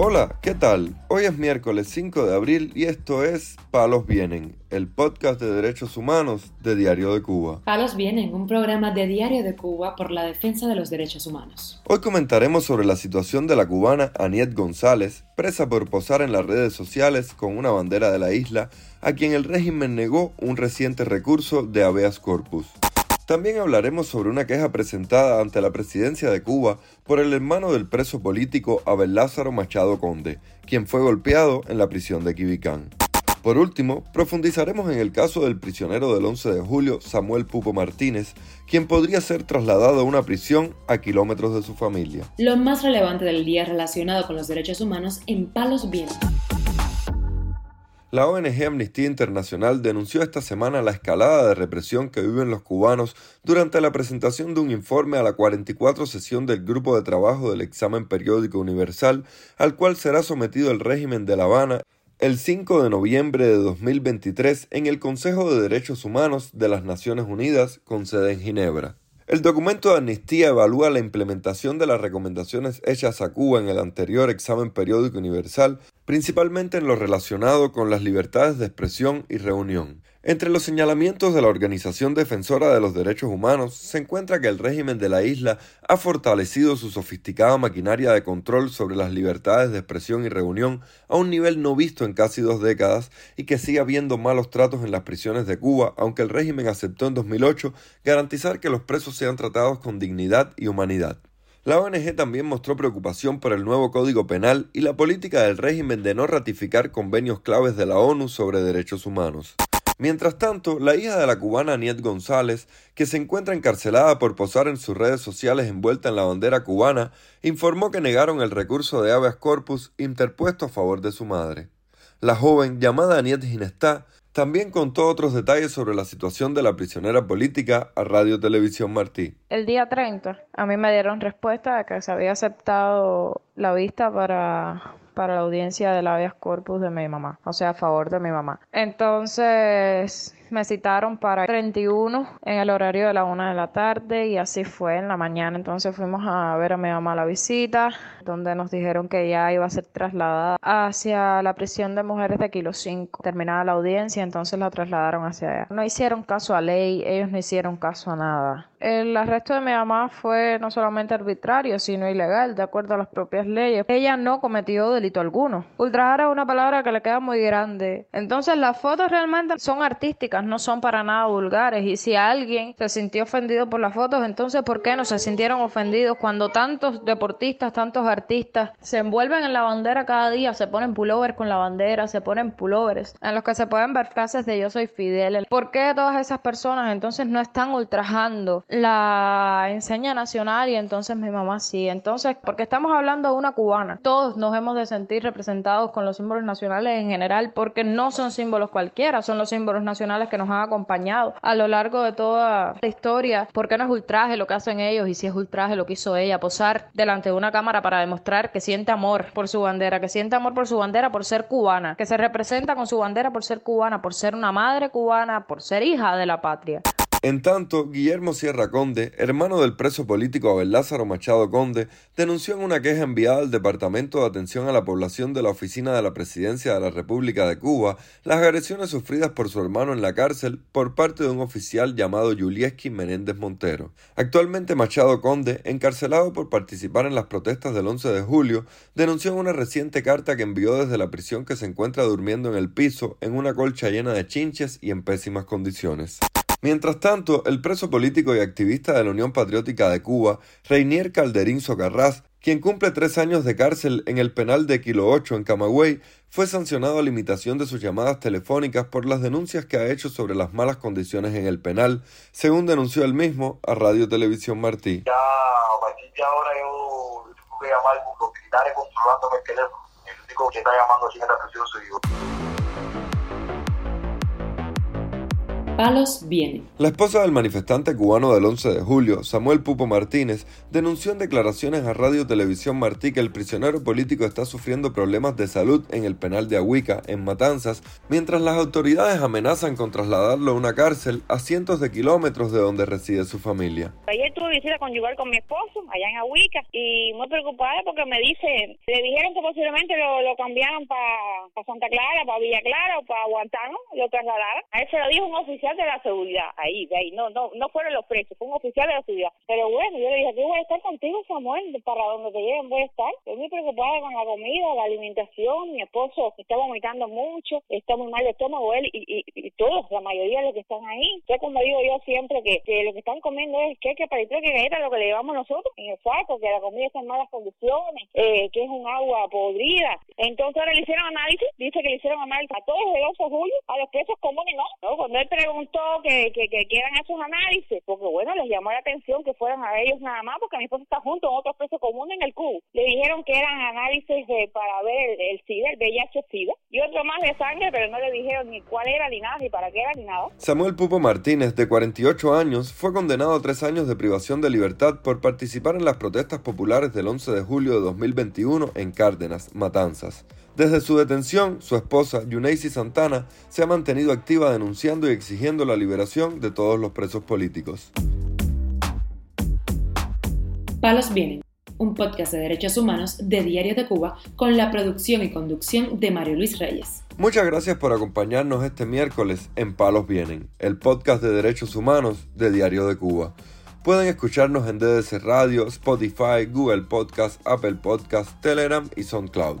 Hola, ¿qué tal? Hoy es miércoles 5 de abril y esto es Palos Vienen, el podcast de derechos humanos de Diario de Cuba. Palos Vienen, un programa de Diario de Cuba por la defensa de los derechos humanos. Hoy comentaremos sobre la situación de la cubana Aniet González, presa por posar en las redes sociales con una bandera de la isla, a quien el régimen negó un reciente recurso de habeas corpus. También hablaremos sobre una queja presentada ante la presidencia de Cuba por el hermano del preso político Abel Lázaro Machado Conde, quien fue golpeado en la prisión de Quibicán. Por último, profundizaremos en el caso del prisionero del 11 de julio, Samuel Pupo Martínez, quien podría ser trasladado a una prisión a kilómetros de su familia. Lo más relevante del día relacionado con los derechos humanos en Palos Vientos. La ONG Amnistía Internacional denunció esta semana la escalada de represión que viven los cubanos durante la presentación de un informe a la 44 sesión del Grupo de Trabajo del Examen Periódico Universal, al cual será sometido el régimen de La Habana el 5 de noviembre de 2023 en el Consejo de Derechos Humanos de las Naciones Unidas con sede en Ginebra. El documento de amnistía evalúa la implementación de las recomendaciones hechas a Cuba en el anterior examen periódico universal, principalmente en lo relacionado con las libertades de expresión y reunión. Entre los señalamientos de la Organización Defensora de los Derechos Humanos se encuentra que el régimen de la isla ha fortalecido su sofisticada maquinaria de control sobre las libertades de expresión y reunión a un nivel no visto en casi dos décadas y que sigue habiendo malos tratos en las prisiones de Cuba, aunque el régimen aceptó en 2008 garantizar que los presos sean tratados con dignidad y humanidad. La ONG también mostró preocupación por el nuevo Código Penal y la política del régimen de no ratificar convenios claves de la ONU sobre derechos humanos. Mientras tanto, la hija de la cubana Aniet González, que se encuentra encarcelada por posar en sus redes sociales envuelta en la bandera cubana, informó que negaron el recurso de habeas corpus interpuesto a favor de su madre. La joven, llamada Aniet Ginestá, también contó otros detalles sobre la situación de la prisionera política a Radio Televisión Martí. El día 30 a mí me dieron respuesta de que se había aceptado la vista para para la audiencia del habeas corpus de mi mamá, o sea, a favor de mi mamá. Entonces me citaron para 31 en el horario de la una de la tarde y así fue en la mañana. Entonces fuimos a ver a mi mamá la visita, donde nos dijeron que ya iba a ser trasladada hacia la prisión de mujeres de Kilo 5. Terminada la audiencia, entonces la trasladaron hacia allá. No hicieron caso a ley, ellos no hicieron caso a nada. El arresto de mi mamá fue no solamente arbitrario, sino ilegal, de acuerdo a las propias leyes. Ella no cometió delito alguno. Ultrajar es una palabra que le queda muy grande. Entonces las fotos realmente son artísticas, no son para nada vulgares. Y si alguien se sintió ofendido por las fotos, entonces ¿por qué no se sintieron ofendidos cuando tantos deportistas, tantos artistas se envuelven en la bandera cada día, se ponen pullovers con la bandera, se ponen pullovers en los que se pueden ver frases de yo soy Fidel? ¿Por qué todas esas personas entonces no están ultrajando la enseña nacional y entonces mi mamá sí. Entonces, porque estamos hablando de una cubana, todos nos hemos de sentir representados con los símbolos nacionales en general porque no son símbolos cualquiera, son los símbolos nacionales que nos han acompañado a lo largo de toda la historia. ¿Por qué no es ultraje lo que hacen ellos y si es ultraje lo que hizo ella? Posar delante de una cámara para demostrar que siente amor por su bandera, que siente amor por su bandera por ser cubana, que se representa con su bandera por ser cubana, por ser una madre cubana, por ser hija de la patria. En tanto, Guillermo Sierra Conde, hermano del preso político Abel Lázaro Machado Conde, denunció en una queja enviada al Departamento de Atención a la Población de la Oficina de la Presidencia de la República de Cuba las agresiones sufridas por su hermano en la cárcel por parte de un oficial llamado Yulieski Menéndez Montero. Actualmente Machado Conde, encarcelado por participar en las protestas del 11 de julio, denunció en una reciente carta que envió desde la prisión que se encuentra durmiendo en el piso en una colcha llena de chinches y en pésimas condiciones. Mientras tanto, el preso político y activista de la Unión Patriótica de Cuba, Reinier Calderín Socarrás, quien cumple tres años de cárcel en el penal de Kilo 8 en Camagüey, fue sancionado a limitación de sus llamadas telefónicas por las denuncias que ha hecho sobre las malas condiciones en el penal, según denunció él mismo a Radio Televisión Martí. Ya a ahora yo tengo que llamar con los militares controlándome el teléfono. El único que está llamando en la presión soy yo. Palos viene. La esposa del manifestante cubano del 11 de julio, Samuel Pupo Martínez, denunció en declaraciones a Radio Televisión Martí que el prisionero político está sufriendo problemas de salud en el penal de Ahuica, en Matanzas, mientras las autoridades amenazan con trasladarlo a una cárcel a cientos de kilómetros de donde reside su familia. Ayer tuve visita conyugal con mi esposo allá en Ahuica y muy preocupada porque me dicen, le dijeron que posiblemente lo, lo cambiaron para Santa Clara, para Villa Clara o para Guantánamo, lo trasladaron. A él se lo dijo un oficial de la seguridad, ahí, de ahí, no, no, no fueron los presos, fue un oficial de la seguridad. Pero bueno, yo le dije, yo voy a estar contigo, Samuel, para donde te lleven voy a estar. Estoy muy preocupada con la comida, la alimentación, mi esposo está vomitando mucho, está muy mal de estómago él y, y, todos, la mayoría de los que están ahí. Yo como digo yo siempre que, que lo que están comiendo es que para que es lo que le llevamos nosotros en el saco, que la comida está en malas condiciones, eh, que es un agua podrida. Entonces ahora le hicieron análisis, dice que le hicieron análisis a todos el 11 de julio, a los presos comunes no, ¿no? Cuando él preguntó que, que, que quieran esos análisis, porque bueno, les llamó la atención que fueran a ellos nada más, porque mi esposo está junto con otros presos comunes en el CUB. Le dijeron que eran análisis de, para ver el SIDA, el VIH-SIDA, y otro más de sangre, pero no le dijeron ni cuál era, ni nada, ni para qué era, ni nada. Samuel Pupo Martínez, de 48 años, fue condenado a tres años de privación de libertad por participar en las protestas populares del 11 de julio de 2021 en Cárdenas, Matanzas. Desde su detención, su esposa, Yuneisi Santana, se ha mantenido activa denunciando y exigiendo la liberación de todos los presos políticos. Palos Vienen, un podcast de derechos humanos de Diario de Cuba con la producción y conducción de Mario Luis Reyes. Muchas gracias por acompañarnos este miércoles en Palos Vienen, el podcast de derechos humanos de Diario de Cuba. Pueden escucharnos en DDC Radio, Spotify, Google Podcast, Apple Podcast, Telegram y SoundCloud.